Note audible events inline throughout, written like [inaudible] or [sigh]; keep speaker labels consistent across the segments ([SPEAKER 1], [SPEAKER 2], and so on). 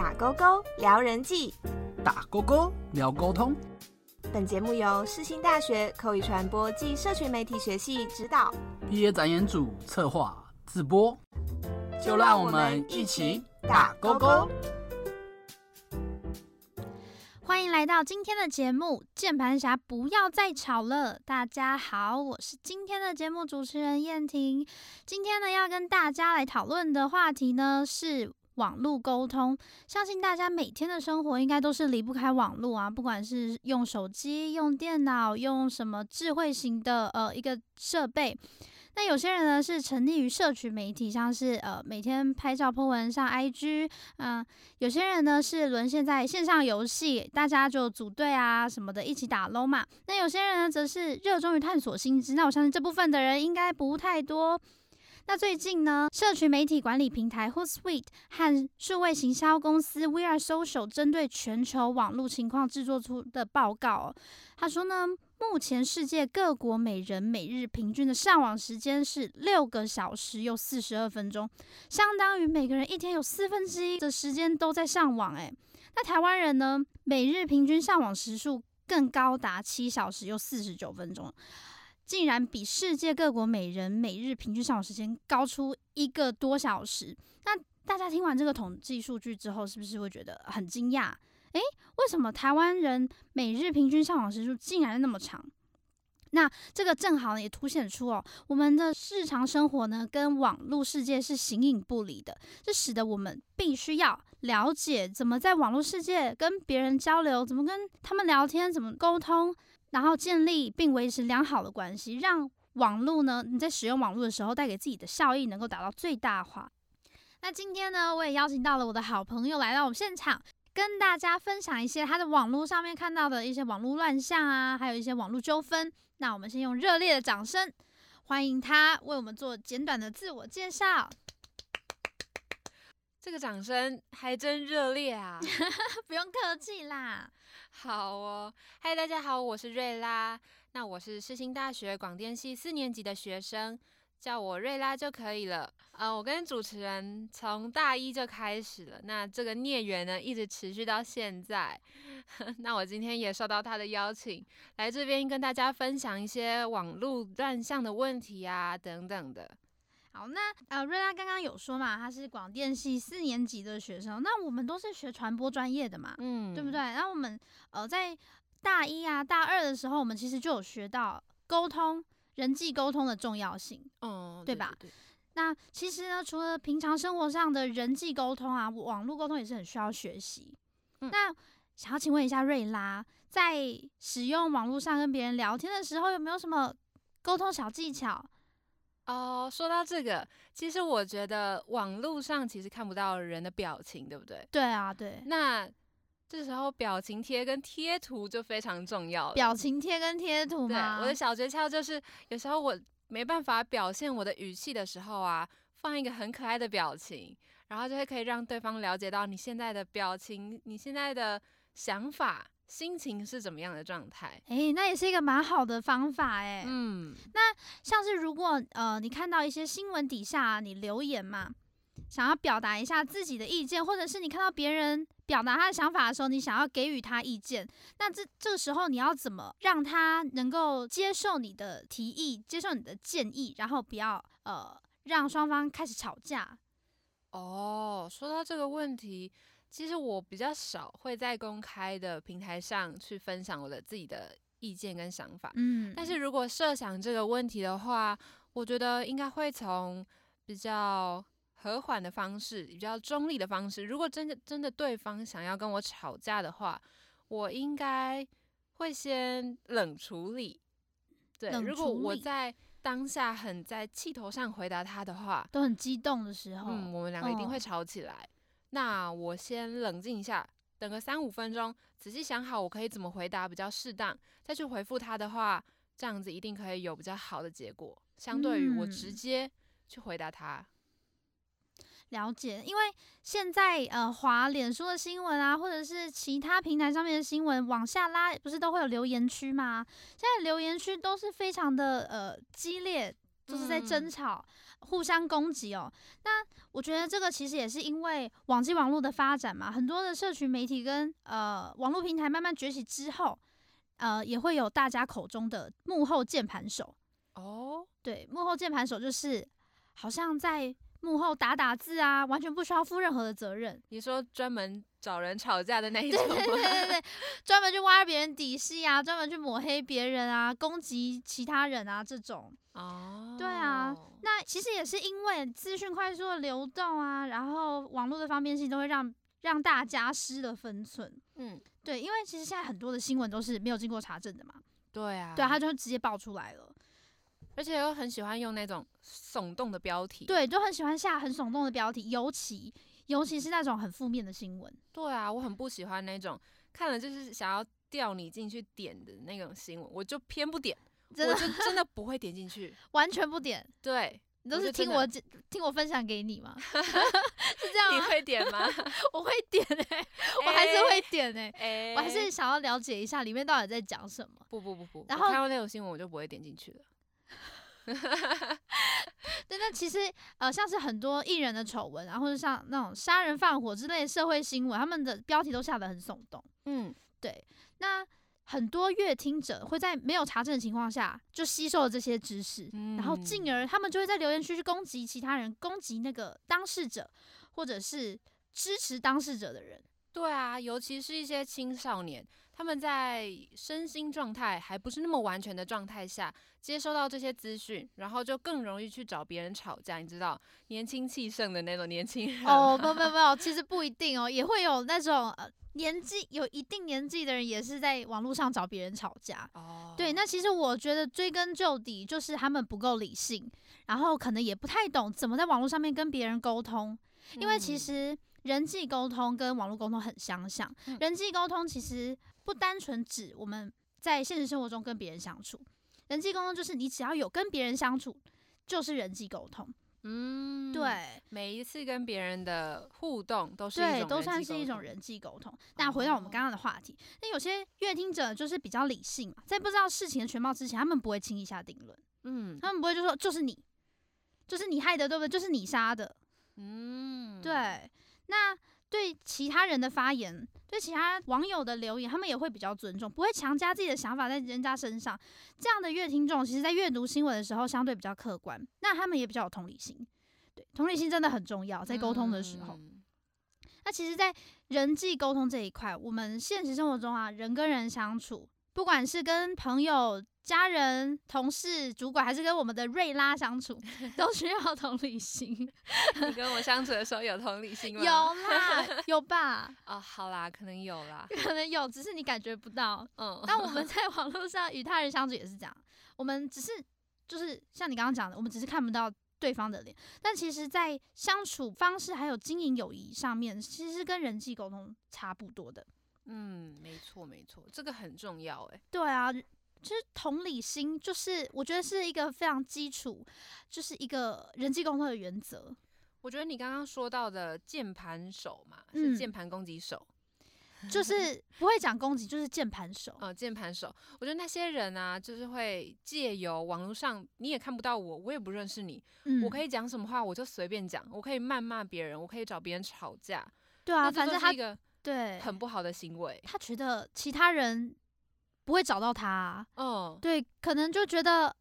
[SPEAKER 1] 打勾勾聊人际，
[SPEAKER 2] 打勾勾聊沟通。
[SPEAKER 1] 本节目由世新大学口语传播暨社群媒体学系指导，
[SPEAKER 2] 毕业展演组策划自播。就让我们一起打勾勾。
[SPEAKER 3] 欢迎来到今天的节目，键盘侠不要再吵了。大家好，我是今天的节目主持人燕婷。今天呢，要跟大家来讨论的话题呢是网络沟通。相信大家每天的生活应该都是离不开网络啊，不管是用手机、用电脑、用什么智慧型的呃一个设备。那有些人呢是沉溺于社群媒体，像是呃每天拍照 po 文上 IG，嗯、有些人呢是沦陷在线上游戏，大家就组队啊什么的一起打 LO 嘛。那有些人呢则是热衷于探索新知，那我相信这部分的人应该不太多。那最近呢，社群媒体管理平台 Hootsuite 和数位行销公司 We Are Social 针对全球网络情况制作出的报告、他说呢，目前世界各国每人每日平均的上网时间是六个小时又四十二分钟，相当于每个人一天有四分之一的时间都在上网。诶，那台湾人呢，每日平均上网时数更高达七小时又四十九分钟，竟然比世界各国每人每日平均上网时间高出一个多小时。那大家听完这个统计数据之后，是不是会觉得很惊讶？诶，为什么台湾人每日平均上网时数竟然那么长？那这个正好，也凸显出哦，我们的日常生活呢，跟网络世界是形影不离的，这使得我们必须要了解怎么在网络世界跟别人交流，怎么跟他们聊天，怎么沟通，然后建立并维持良好的关系，让网络呢，你在使用网络的时候带给自己的效益能够达到最大化。那今天呢，我也邀请到了我的好朋友来到我们现场。跟大家分享一些他的网络上面看到的一些网络乱象啊，还有一些网络纠纷。那我们先用热烈的掌声欢迎他为我们做简短的自我介绍。
[SPEAKER 4] 这个掌声还真热烈啊！[laughs]
[SPEAKER 3] 不用客气啦。
[SPEAKER 4] 好哦，嗨，大家好，我是瑞拉。那我是世新大学广电系四年级的学生，叫我瑞拉就可以了。呃，我跟主持人从大一就开始了，那这个孽缘呢，一直持续到现在。[laughs] 那我今天也受到他的邀请，来这边跟大家分享一些网络乱象的问题啊，等等的。
[SPEAKER 3] 好，那呃，瑞拉刚刚有说嘛，他是广电系四年级的学生，那我们都是学传播专业的嘛，
[SPEAKER 4] 嗯，
[SPEAKER 3] 对不对？然后我们呃在大一啊、大二的时候，我们其实就有学到沟通、人际沟通的重要性。
[SPEAKER 4] 嗯，
[SPEAKER 3] 对吧
[SPEAKER 4] 对对
[SPEAKER 3] 那其实呢，除了平常生活上的人际沟通啊，网络沟通也是很需要学习。
[SPEAKER 4] 嗯
[SPEAKER 3] 那想要请问一下瑞拉，在使用网络上跟别人聊天的时候，有没有什么沟通小技巧？
[SPEAKER 4] 哦，说到这个，其实我觉得网络上其实看不到人的表情，对不对？
[SPEAKER 3] 对啊，对，
[SPEAKER 4] 那这时候表情贴跟贴图就非常重要了。
[SPEAKER 3] 表情贴跟贴图
[SPEAKER 4] 对，我的小诀窍就是，有时候我没办法表现我的语气的时候啊，放一个很可爱的表情，然后就会可以让对方了解到你现在的表情，你现在的想法、心情是怎么样的状态。
[SPEAKER 3] 诶，那也是一个蛮好的方法诶。
[SPEAKER 4] 嗯，那
[SPEAKER 3] 像是如果呃你看到一些新闻底下、啊、你留言嘛，想要表达一下自己的意见，或者是你看到别人表达他的想法的时候，你想要给予他意见，那这这个时候你要怎么让他能够接受你的提议，接受你的建议，然后不要呃让双方开始吵架？
[SPEAKER 4] 哦，说到这个问题，其实我比较少会在公开的平台上去分享我的自己的意见跟想法。
[SPEAKER 3] 嗯
[SPEAKER 4] 但是如果设想这个问题的话，我觉得应该会从比较和缓的方式，比较中立的方式。如果真的真的对方想要跟我吵架的话，我应该会先冷处理。对，如果我在当下很在气头上回答他的话，
[SPEAKER 3] 都很激动的时候，
[SPEAKER 4] 嗯，我们两个一定会
[SPEAKER 3] 哦
[SPEAKER 4] 吵起来。那我先冷静一下，等个三五分钟，仔细想好我可以怎么回答比较适当，再去回复他的话，这样子一定可以有比较好的结果。相对于我直
[SPEAKER 3] 嗯
[SPEAKER 4] 接去回答他，
[SPEAKER 3] 了解，因为现在呃，滑脸书的新闻啊，或者是其他平台上面的新闻往下拉，不是都会有留言区吗？现在留言区都是非常的呃激烈，就是在争
[SPEAKER 4] 嗯
[SPEAKER 3] 吵、互相攻击哦。那我觉得这个其实也是因为网际网络的发展嘛，很多的社群媒体跟呃网络平台慢慢崛起之后，呃，也会有大家口中的幕后键盘手。
[SPEAKER 4] 哦，
[SPEAKER 3] 对，幕后键盘手就是好像在幕后打打字啊，完全不需要负任何的责任。
[SPEAKER 4] 你说专门找人吵架的那一
[SPEAKER 3] 对
[SPEAKER 4] 种
[SPEAKER 3] 对对对对，专门去挖别人底细啊，专门去抹黑别人啊，攻击其他人啊，这种。
[SPEAKER 4] 哦，
[SPEAKER 3] 对啊，那其实也是因为资讯快速的流动啊，然后网络的方便性都会让让大家失了分寸。
[SPEAKER 4] 嗯，
[SPEAKER 3] 对，因为其实现在很多的新闻都是没有经过查证的嘛，
[SPEAKER 4] 对啊，
[SPEAKER 3] 对啊，他就直接爆出来了。
[SPEAKER 4] 而且又很喜欢用那种耸动的标题。
[SPEAKER 3] 对，就很喜欢下很耸动的标题，尤其尤其是那种很负面的新闻。
[SPEAKER 4] 对啊，我很不喜欢那种看了就是想要调你进去点的那种新闻，我就偏不点，
[SPEAKER 3] 真的
[SPEAKER 4] 我就真的不会点进去。[laughs]
[SPEAKER 3] 完全不点，
[SPEAKER 4] 对，
[SPEAKER 3] 你都是听我讲听我分享给你吗？[laughs] 是这样
[SPEAKER 4] 你？会点吗？[laughs]
[SPEAKER 3] 我会点哎、我还是会点哎、
[SPEAKER 4] 哎，
[SPEAKER 3] 我还是想要了解一下里面到底在讲什么。
[SPEAKER 4] 不不不不，
[SPEAKER 3] 然后
[SPEAKER 4] 看到那种新闻我就不会点进去了。[laughs]
[SPEAKER 3] 对，那其实呃，像是很多艺人的丑闻啊，或者像那种杀人放火之类的社会新闻，他们的标题都下得很耸动。
[SPEAKER 4] 嗯，
[SPEAKER 3] 对，那很多乐听者会在没有查证的情况下就吸收了这些知识，然后进
[SPEAKER 4] 嗯
[SPEAKER 3] 而他们就会在留言区去攻击其他人，攻击那个当事者，或者是支持当事者的人。
[SPEAKER 4] 对啊，尤其是一些青少年，他们在身心状态还不是那么完全的状态下，接收到这些资讯，然后就更容易去找别人吵架。你知道，年轻气盛的那种年轻人
[SPEAKER 3] 哦，没有 [laughs] 没有没有，其实不一定哦，也会有那种呃年纪有一定年纪的人，也是在网络上找别人吵架。
[SPEAKER 4] 哦，
[SPEAKER 3] 对，那其实我觉得追根究底，就是他们不够理性，然后可能也不太懂怎么在网络上面跟别人沟通，因为其
[SPEAKER 4] 嗯
[SPEAKER 3] 实人际沟通跟网络沟通很相像。
[SPEAKER 4] 嗯
[SPEAKER 3] 人际沟通其实不单纯指我们在现实生活中跟别人相处，人际沟通就是你只要有跟别人相处，就是人际沟通。
[SPEAKER 4] 嗯，
[SPEAKER 3] 对
[SPEAKER 4] 每一次跟别人的互动都是一
[SPEAKER 3] 对，都算是一种人际沟通。那回到我们
[SPEAKER 4] 哦
[SPEAKER 3] 刚刚的话题，那有些乐听者就是比较理性嘛，在不知道事情的全貌之前，他们不会轻易下定论。
[SPEAKER 4] 嗯
[SPEAKER 3] 他们不会就说就是你，就是你害的，对不对？就是你杀的，
[SPEAKER 4] 嗯，
[SPEAKER 3] 对。那对其他人的发言，对其他网友的留言，他们也会比较尊重，不会强加自己的想法在人家身上。这样的阅听众，其实在阅读新闻的时候相对比较客观，那他们也比较有同理心。对，同理心真的很重要，在沟通的时候。
[SPEAKER 4] 嗯
[SPEAKER 3] 那其实，在人际沟通这一块，我们现实生活中啊，人跟人相处，不管是跟朋友、家人、同事、主管，还是跟我们的瑞拉相处，都需要同理心。[laughs]
[SPEAKER 4] 你跟我相处的时候有同理心吗？
[SPEAKER 3] 有啦，有吧？[laughs]
[SPEAKER 4] 哦，好啦，可能有啦，
[SPEAKER 3] 可能有，只是你感觉不到。
[SPEAKER 4] 嗯，
[SPEAKER 3] 但我们在网络上与他人相处也是这样，我们只是就是像你刚刚讲的，我们只是看不到对方的脸，但其实，在相处方式还有经营友谊上面，其实跟人际沟通差不多的。
[SPEAKER 4] 嗯，没错没错，这个很重要哎，
[SPEAKER 3] 对啊，就是同理心，就是我觉得是一个非常基础，就是一个人际沟通的原则。
[SPEAKER 4] 我觉得你刚刚说到的键盘手嘛，
[SPEAKER 3] 嗯
[SPEAKER 4] 是键盘攻击手，[laughs]
[SPEAKER 3] 就是不会讲攻击，就是键盘手。
[SPEAKER 4] 呃，键盘手，我觉得那些人啊，就是会借由网络上，你也看不到我，我也不认识你，
[SPEAKER 3] 嗯，
[SPEAKER 4] 我可以讲什么话我就随便讲，我可以谩骂别人，我可以找别人吵架，
[SPEAKER 3] 对啊，反正他
[SPEAKER 4] 就是一个
[SPEAKER 3] 对
[SPEAKER 4] 很不好的行为。
[SPEAKER 3] 他觉得其他人不会找到他啊、
[SPEAKER 4] 嗯，
[SPEAKER 3] 对，可能就觉得，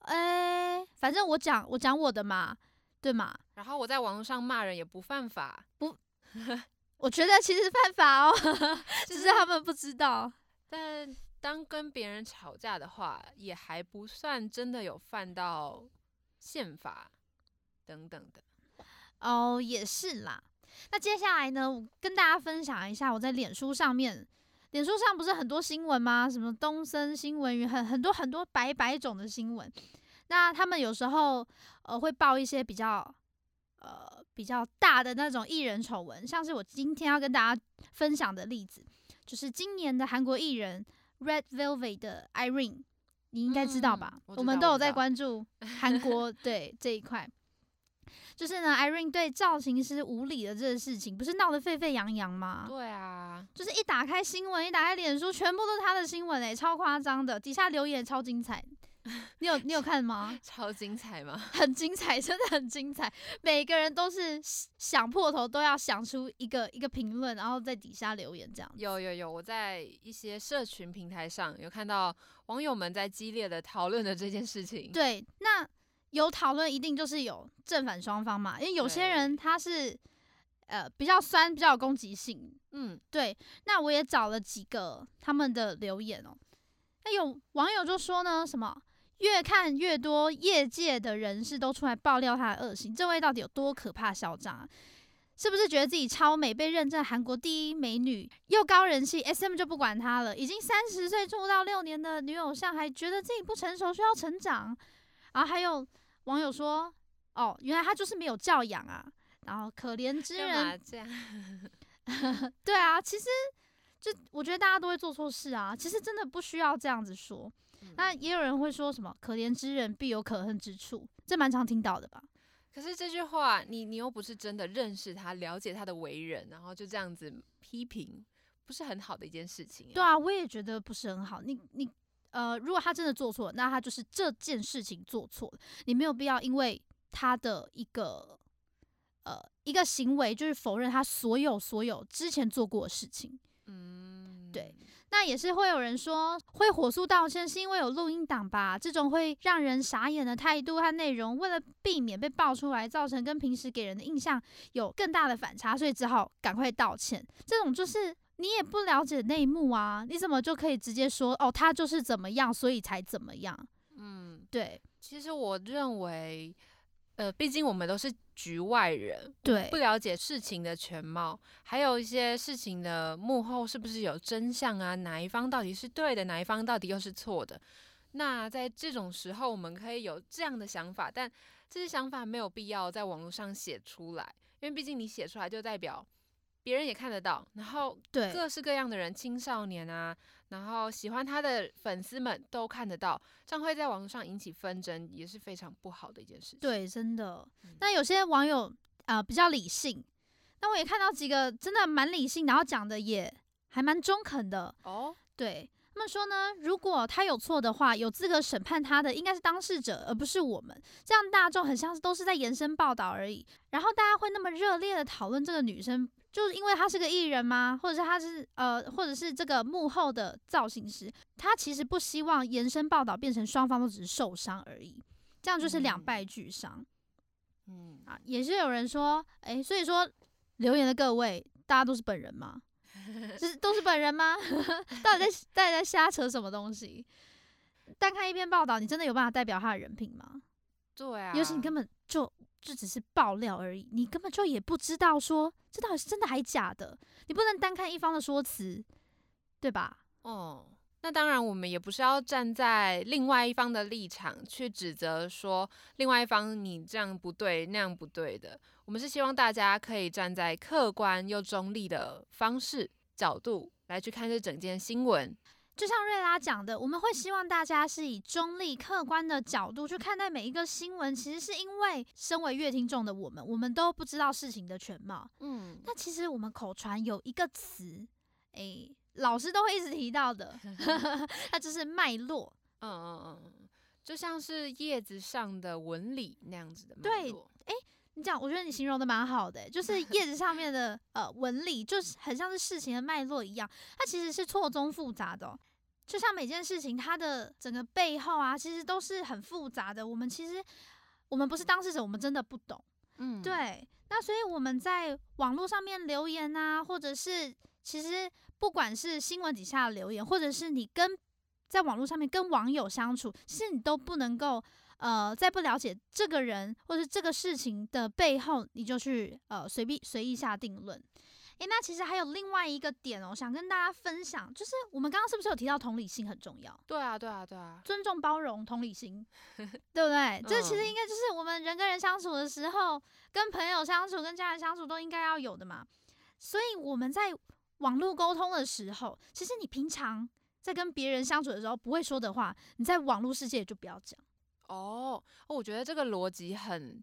[SPEAKER 3] 哎、反正我讲我讲我的嘛，对嘛？
[SPEAKER 4] 然后我在网络上骂人也不犯法，不 [laughs]
[SPEAKER 3] 我觉得其实犯法哦，[laughs] 只是他们不知道。
[SPEAKER 4] 但当跟别人吵架的话，也还不算真的有犯到宪法等等的。
[SPEAKER 3] 哦，也是啦。那接下来呢，我跟大家分享一下我在脸书上面，脸书上不是很多新闻吗？什么东森新闻云，很很多很多百百种的新闻。那他们有时候呃会报一些比较呃比较大的那种艺人丑闻，像是我今天要跟大家分享的例子，就是今年的韩国艺人 Red Velvet 的 Irene，你应该知道吧？
[SPEAKER 4] 嗯我知
[SPEAKER 3] 们都有在关注韩国 [laughs] 对这一块。就是呢，Irene 对造型师无理的这个事情，不是闹得沸沸扬扬吗？
[SPEAKER 4] 对啊，
[SPEAKER 3] 就是一打开新闻，一打开脸书，全部都是他的新闻诶、超夸张的，底下留言超精彩。你有你有看吗？[laughs]
[SPEAKER 4] 超精彩吗？
[SPEAKER 3] 很精彩，真的很精彩。每个人都是想破头都要想出一个一个评论，然后在底下留言这样。
[SPEAKER 4] 有有有，我在一些社群平台上有看到网友们在激烈的讨论的这件事情。
[SPEAKER 3] 对，那有讨论一定就是有正反双方嘛，因为有些人他是呃比较酸，比较有攻击性。
[SPEAKER 4] 嗯，
[SPEAKER 3] 对。那我也找了几个他们的留言哦。那有网友就说呢，什么？越看越多，业界的人士都出来爆料他的恶行，这位到底有多可怕嚣张？是不是觉得自己超美，被认证韩国第一美女，又高人气？SM 就不管他了，已经三十岁出道六年的女偶像，还觉得自己不成熟，需要成长？然后还有网友说，哦，原来他就是没有教养啊！然后可怜之人
[SPEAKER 4] 这样？[laughs]
[SPEAKER 3] 对啊，其实就我觉得大家都会做错事啊，其实真的不需要这样子说。那也有人会说什么“可怜之人必有可恨之处”，这蛮常听到的吧？
[SPEAKER 4] 可是这句话，你你又不是真的认识他、了解他的为人，然后就这样子批评，不是很好的一件事情。
[SPEAKER 3] 对啊，我也觉得不是很好。你你呃，如果他真的做错，那他就是这件事情做错了，你没有必要因为他的一个呃一个行为，就是否认他所有所有之前做过的事情。嗯，对。那也是会有人说会火速道歉，是因为有录音档吧？这种会让人傻眼的态度和内容，为了避免被爆出来，造成跟平时给人的印象有更大的反差，所以只好赶快道歉。这种就是你也不了解内幕啊，你怎么就可以直接说哦，他就是怎么样，所以才怎么样？嗯，对。
[SPEAKER 4] 其实我认为。呃，毕竟我们都是局外人，
[SPEAKER 3] 对，
[SPEAKER 4] 不了解事情的全貌，还有一些事情的幕后是不是有真相啊？哪一方到底是对的，哪一方到底又是错的？那在这种时候，我们可以有这样的想法，但这些想法没有必要在网络上写出来，因为毕竟你写出来就代表别人也看得到，然后
[SPEAKER 3] 对
[SPEAKER 4] 各式各样的人，青少年啊。然后喜欢他的粉丝们都看得到，这样会在网络上引起纷争，也是非常不好的一件事情。
[SPEAKER 3] 对，真的。那有些网友啊比较理性，那我也看到几个真的蛮理性，然后讲的也还蛮中肯的。哦，对他们说呢，如果他有错的话，有资格审判他的应该是当事者，而不是我们。这样大众很像是都是在延伸报道而已。然后大家会那么热烈的讨论这个女生。就是因为他是个艺人吗？或者是他是呃，或者是这个幕后的造型师，他其实不希望延伸报道变成双方都只是受伤而已，这样就是两败俱伤。嗯啊，也是有人说，哎，所以说留言的各位，大家都是本人吗？是都是本人吗？[laughs] 到底在到底在瞎扯什么东西？单看一篇报道，你真的有办法代表他的人品吗？
[SPEAKER 4] 对啊，
[SPEAKER 3] 尤其你根本就。就只是爆料而已，你根本就也不知道说这到底是真的还是假的，你不能单看一方的说辞，对吧？
[SPEAKER 4] 哦，那当然，我们也不是要站在另外一方的立场去指责说另外一方你这样不对那样不对的，我们是希望大家可以站在客观又中立的方式角度来去看这整件新闻。
[SPEAKER 3] 就像瑞拉讲的，我们会希望大家是以中立、客观的角度去看待每一个新闻。其实是因为身为乐听众的我们，我们都不知道事情的全貌。嗯，那其实我们口传有一个词，诶，老师都会一直提到的，[laughs] [laughs] 那就是脉络。嗯嗯
[SPEAKER 4] 嗯，就像是叶子上的纹理那样子的脉络。
[SPEAKER 3] 诶，你讲，我觉得你形容的蛮好的，就是 [laughs] 叶子上面的呃纹理，就是很像是事情的脉络一样，它其实是错综复杂的。就像每件事情，它的整个背后啊，其实都是很复杂的。我们其实，我们不是当事者，我们真的不懂。嗯，对。那所以我们在网络上面留言啊，或者是其实不管是新闻底下留言，或者是你跟在网络上面跟网友相处，其实你都不能够呃，在不了解这个人或是这个事情的背后，你就去呃随便随意下定论。诶，那其实还有另外一个点哦，想跟大家分享，就是我们刚刚是不是有提到同理心很重要？
[SPEAKER 4] 对啊，对啊，对啊，
[SPEAKER 3] 尊重、包容、同理心，[laughs] 对不对？这其实应该就是我们人跟人相处的时候，跟朋友相处、跟家人相处都应该要有的嘛。所以我们在网络沟通的时候，其实你平常在跟别人相处的时候不会说的话，你在网络世界就不要讲。
[SPEAKER 4] 哦，我觉得这个逻辑很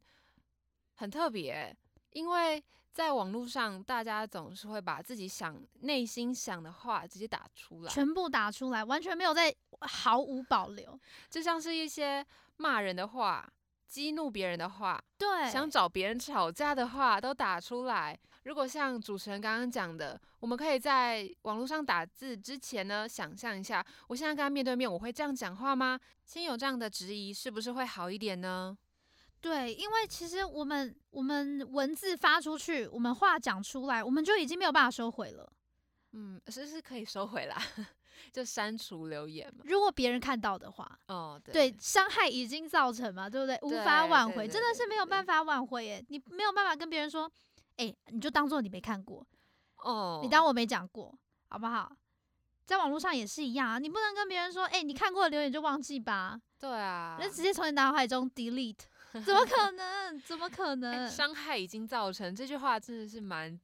[SPEAKER 4] 很特别。因为在网络上，大家总是会把自己想内心想的话直接打出来，
[SPEAKER 3] 全部打出来，完全没有在毫无保留。
[SPEAKER 4] 就像是一些骂人的话、激怒别人的话、
[SPEAKER 3] 对，
[SPEAKER 4] 想找别人吵架的话都打出来。如果像主持人刚刚讲的，我们可以在网络上打字之前呢，想象一下，我现在跟他面对面，我会这样讲话吗？先有这样的质疑，是不是会好一点呢？
[SPEAKER 3] 对，因为其实我们我们文字发出去，我们话讲出来，我们就已经没有办法收回了。
[SPEAKER 4] 嗯，是是可以收回啦，[laughs] 就删除留言嘛。
[SPEAKER 3] 如果别人看到的话，
[SPEAKER 4] 哦，对，
[SPEAKER 3] 对，伤害已经造成嘛，对不对？无法挽回，真的是没有办法挽回耶。你没有办法跟别人说。哎，你就当做你没看过
[SPEAKER 4] 哦，
[SPEAKER 3] 你当我没讲过，好不好？在网络上也是一样啊，你不能跟别人说，哎，你看过的留言就忘记吧？
[SPEAKER 4] 对啊，
[SPEAKER 3] 那直接从你脑海中 delete，[laughs] 怎么可能？怎么可能？
[SPEAKER 4] 伤害已经造成，这句话真的是蛮。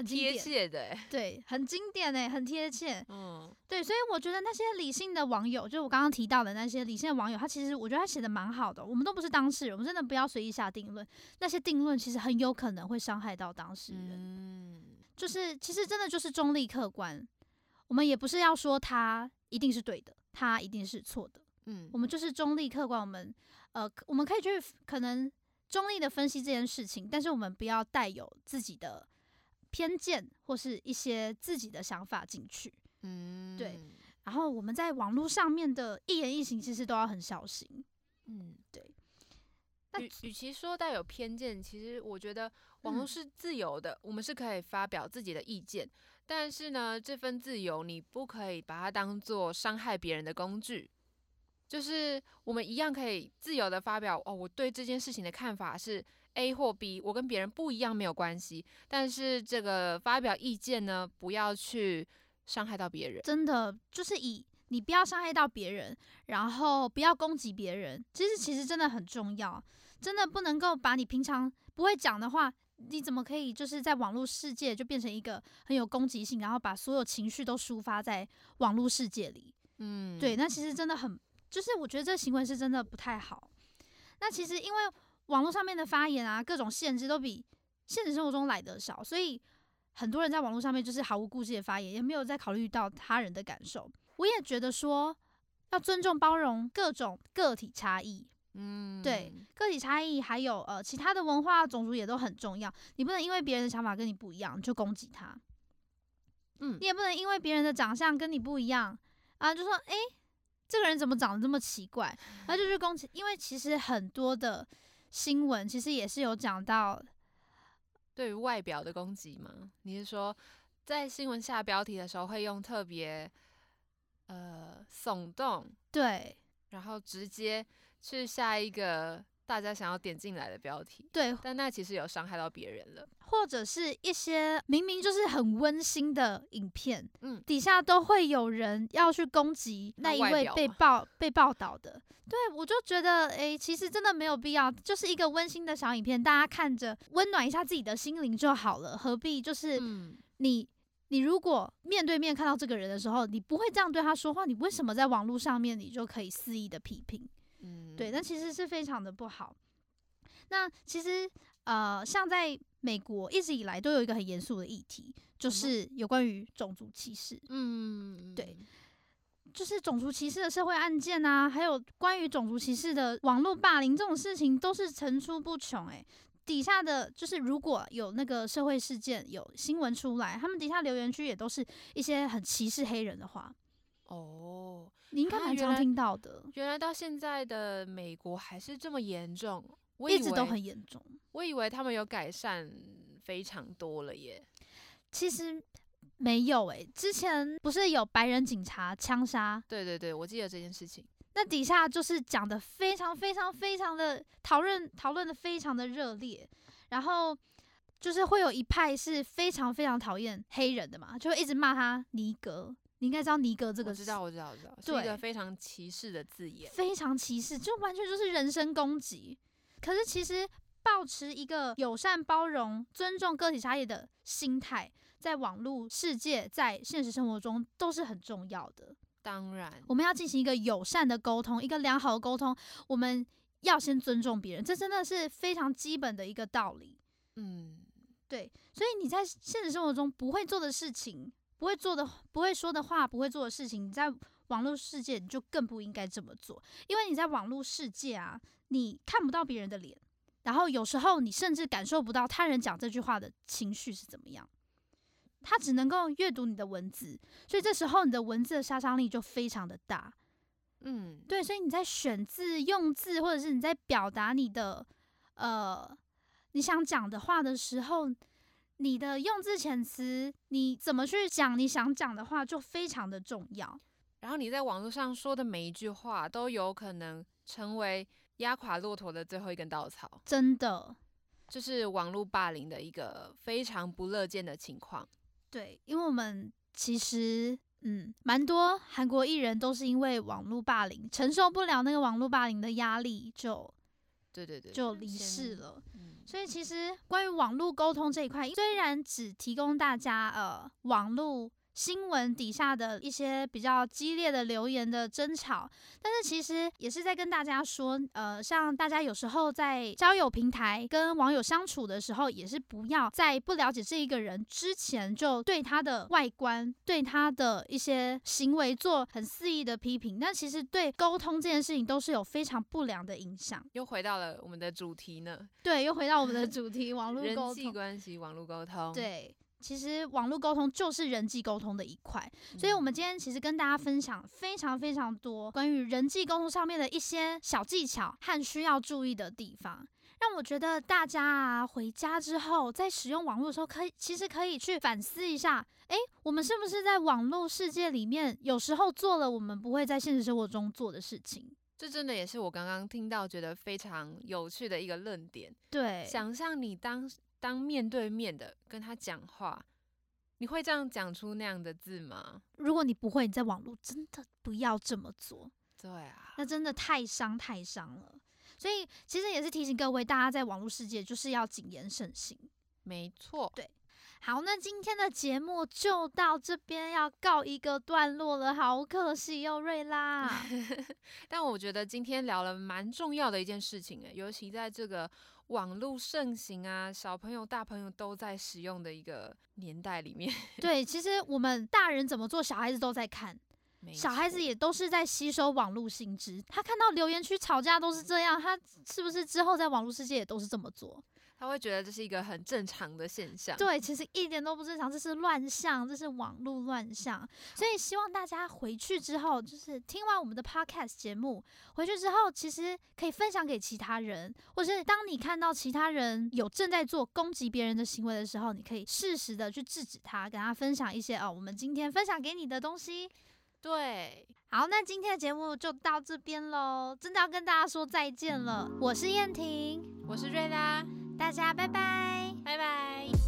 [SPEAKER 3] 很
[SPEAKER 4] 贴切的，[laughs]
[SPEAKER 3] 对，很经典诶，很贴切。嗯，对，所以我觉得那些理性的网友，就是我刚刚提到的那些理性的网友，他其实我觉得他写的蛮好的。我们都不是当事人，我们真的不要随意下定论。那些定论其实很有可能会伤害到当事人。嗯，就是其实真的就是中立客观，我们也不是要说他一定是对的，他一定是错的。嗯，我们就是中立客观，我们呃，我们可以去可能中立的分析这件事情，但是我们不要带有自己的。偏见或是一些自己的想法进去，嗯，对。然后我们在网络上面的一言一行，其实都要很小心。嗯，对。
[SPEAKER 4] 那与其说带有偏见，其实我觉得网络是自由的，我们是可以发表自己的意见。但是呢，这份自由你不可以把它当做伤害别人的工具。就是我们一样可以自由的发表哦，我对这件事情的看法是。A 或 B，我跟别人不一样没有关系，但是这个发表意见呢，不要去伤害到别人。
[SPEAKER 3] 真的就是以你不要伤害到别人，然后不要攻击别人，其实其实真的很重要。真的不能够把你平常不会讲的话，你怎么可以就是在网络世界就变成一个很有攻击性，然后把所有情绪都抒发在网络世界里？嗯，对，那其实真的很，就是我觉得这行为是真的不太好。那其实因为。网络上面的发言啊，各种限制都比现实生活中来得少，所以很多人在网络上面就是毫无顾忌的发言，也没有在考虑到他人的感受。我也觉得说要尊重包容各种个体差异，嗯，对，个体差异还有呃其他的文化种族也都很重要。你不能因为别人的想法跟你不一样就攻击他，嗯，你也不能因为别人的长相跟你不一样啊就说诶，这个人怎么长得这么奇怪，[laughs] 然后就去攻击，因为其实很多的。新闻其实也是有讲到
[SPEAKER 4] 对于外表的攻击吗？你是说在新闻下标题的时候会用特别呃耸动
[SPEAKER 3] 对，
[SPEAKER 4] 然后直接去下一个。大家想要点进来的标题，
[SPEAKER 3] 对，
[SPEAKER 4] 但那其实有伤害到别人了，
[SPEAKER 3] 或者是一些明明就是很温馨的影片，嗯，底下都会有人要去攻击那一位被报被报道的，对我就觉得，哎，其实真的没有必要，就是一个温馨的小影片，大家看着温暖一下自己的心灵就好了，何必就是你你如果面对面看到这个人的时候，你不会这样对他说话，你为什么在网络上面你就可以肆意的批评？嗯，对，那其实是非常的不好。那其实呃，像在美国一直以来都有一个很严肃的议题，就是有关于种族歧视。嗯，对，就是种族歧视的社会案件啊，还有关于种族歧视的网络霸凌这种事情都是层出不穷。诶，底下的就是如果有那个社会事件有新闻出来，他们底下留言区也都是一些很歧视黑人的话。哦。你应该蛮常听到的。
[SPEAKER 4] 原来到现在的美国还是这么严重，
[SPEAKER 3] 一直都很严重。
[SPEAKER 4] 我以为他们有改善非常多了耶。
[SPEAKER 3] 其实没有诶，之前不是有白人警察枪杀？
[SPEAKER 4] 对对对，我记得这件事情。
[SPEAKER 3] 那底下就是讲的非常非常非常的讨论，讨论的非常的热烈。然后就是会有一派是非常非常讨厌黑人的嘛，就会一直骂他尼格。你应该知道“尼格”这个，
[SPEAKER 4] 我知道，我知道，我知道，是一个非常歧视的字眼，
[SPEAKER 3] 非常歧视，就完全就是人身攻击。可是其实保持一个友善、包容、尊重个体差异的心态，在网络世界、在现实生活中都是很重要的。
[SPEAKER 4] 当然，
[SPEAKER 3] 我们要进行一个友善的沟通，一个良好的沟通，我们要先尊重别人，这真的是非常基本的一个道理。嗯。对，所以你在现实生活中不会做的事情，不会做的、不会说的话，不会做的事情，你在网络世界你就更不应该这么做，因为你在网络世界啊，你看不到别人的脸，然后有时候你甚至感受不到他人讲这句话的情绪是怎么样，他只能够阅读你的文字，所以这时候你的文字的杀伤力就非常的大。
[SPEAKER 4] 嗯，
[SPEAKER 3] 对，所以你在选字、用字，或者是你在表达你的呃你想讲的话的时候，你的用字遣词，你怎么去讲你想讲的话，就非常的重要。
[SPEAKER 4] 然后你在网络上说的每一句话，都有可能成为压垮骆驼的最后一根稻草，
[SPEAKER 3] 真的，
[SPEAKER 4] 这是网络霸凌的一个非常不乐见的情况。
[SPEAKER 3] 对，因为我们其实嗯，蛮多韩国艺人都是因为网络霸凌，承受不了那个网络霸凌的压力，就
[SPEAKER 4] 对对对，
[SPEAKER 3] 就离世了。
[SPEAKER 4] 嗯，
[SPEAKER 3] 所以其实关于网络沟通这一块，虽然只提供大家呃网络新闻底下的一些比较激烈的留言的争吵，但是其实也是在跟大家说，呃，像大家有时候在交友平台跟网友相处的时候，也是不要在不了解这一个人之前，就对他的外观、对他的一些行为做很肆意的批评。那其实对沟通这件事情都是有非常不良的影响。
[SPEAKER 4] 又回到了我们的主题呢，
[SPEAKER 3] 对，又回到我们的 [laughs] 主题，网络
[SPEAKER 4] 人际。关系、网络沟通。，
[SPEAKER 3] 对，其实网络沟通就是人际沟通的一块，所以我们今天其实跟大家分享非常非常多关于人际沟通上面的一些小技巧和需要注意的地方。让我觉得大家啊，回家之后在使用网络的时候，可以其实可以去反思一下，诶，我们是不是在网络世界里面，有时候做了我们不会在现实生活中做的事情？
[SPEAKER 4] 这真的也是我刚刚听到觉得非常有趣的一个论点。
[SPEAKER 3] 对，
[SPEAKER 4] 想象你当当面对面的跟他讲话，你会这样讲出那样的字吗？
[SPEAKER 3] 如果你不会，你在网络真的不要这么做。
[SPEAKER 4] 对啊，
[SPEAKER 3] 那真的太伤太伤了。所以其实也是提醒各位，大家在网络世界就是要谨言慎行。
[SPEAKER 4] 没错。
[SPEAKER 3] 对好，那今天的节目就到这边要告一个段落了，好可惜哟、瑞拉。[laughs]
[SPEAKER 4] 但我觉得今天聊了蛮重要的一件事情诶，尤其在这个网络盛行啊，小朋友、大朋友都在使用的一个年代里面，[laughs]
[SPEAKER 3] 对，其实我们大人怎么做，小孩子都在看，小孩子也都是在吸收网络性质。他看到留言区吵架都是这样，他是不是之后在网络世界也都是这么做？
[SPEAKER 4] 他会觉得这是一个很正常的现象。
[SPEAKER 3] 对，其实一点都不正常，这是乱象，这是网络乱象。所以希望大家回去之后，就是听完我们的 podcast 节目，回去之后其实可以分享给其他人，或是当你看到其他人有正在做攻击别人的行为的时候，你可以适时的去制止他，跟他分享一些哦，我们今天分享给你的东西。
[SPEAKER 4] 对，
[SPEAKER 3] 好，那今天的节目就到这边喽，真的要跟大家说再见了。我是燕婷，
[SPEAKER 4] 我是瑞拉，
[SPEAKER 3] 大家拜拜。
[SPEAKER 4] 拜拜。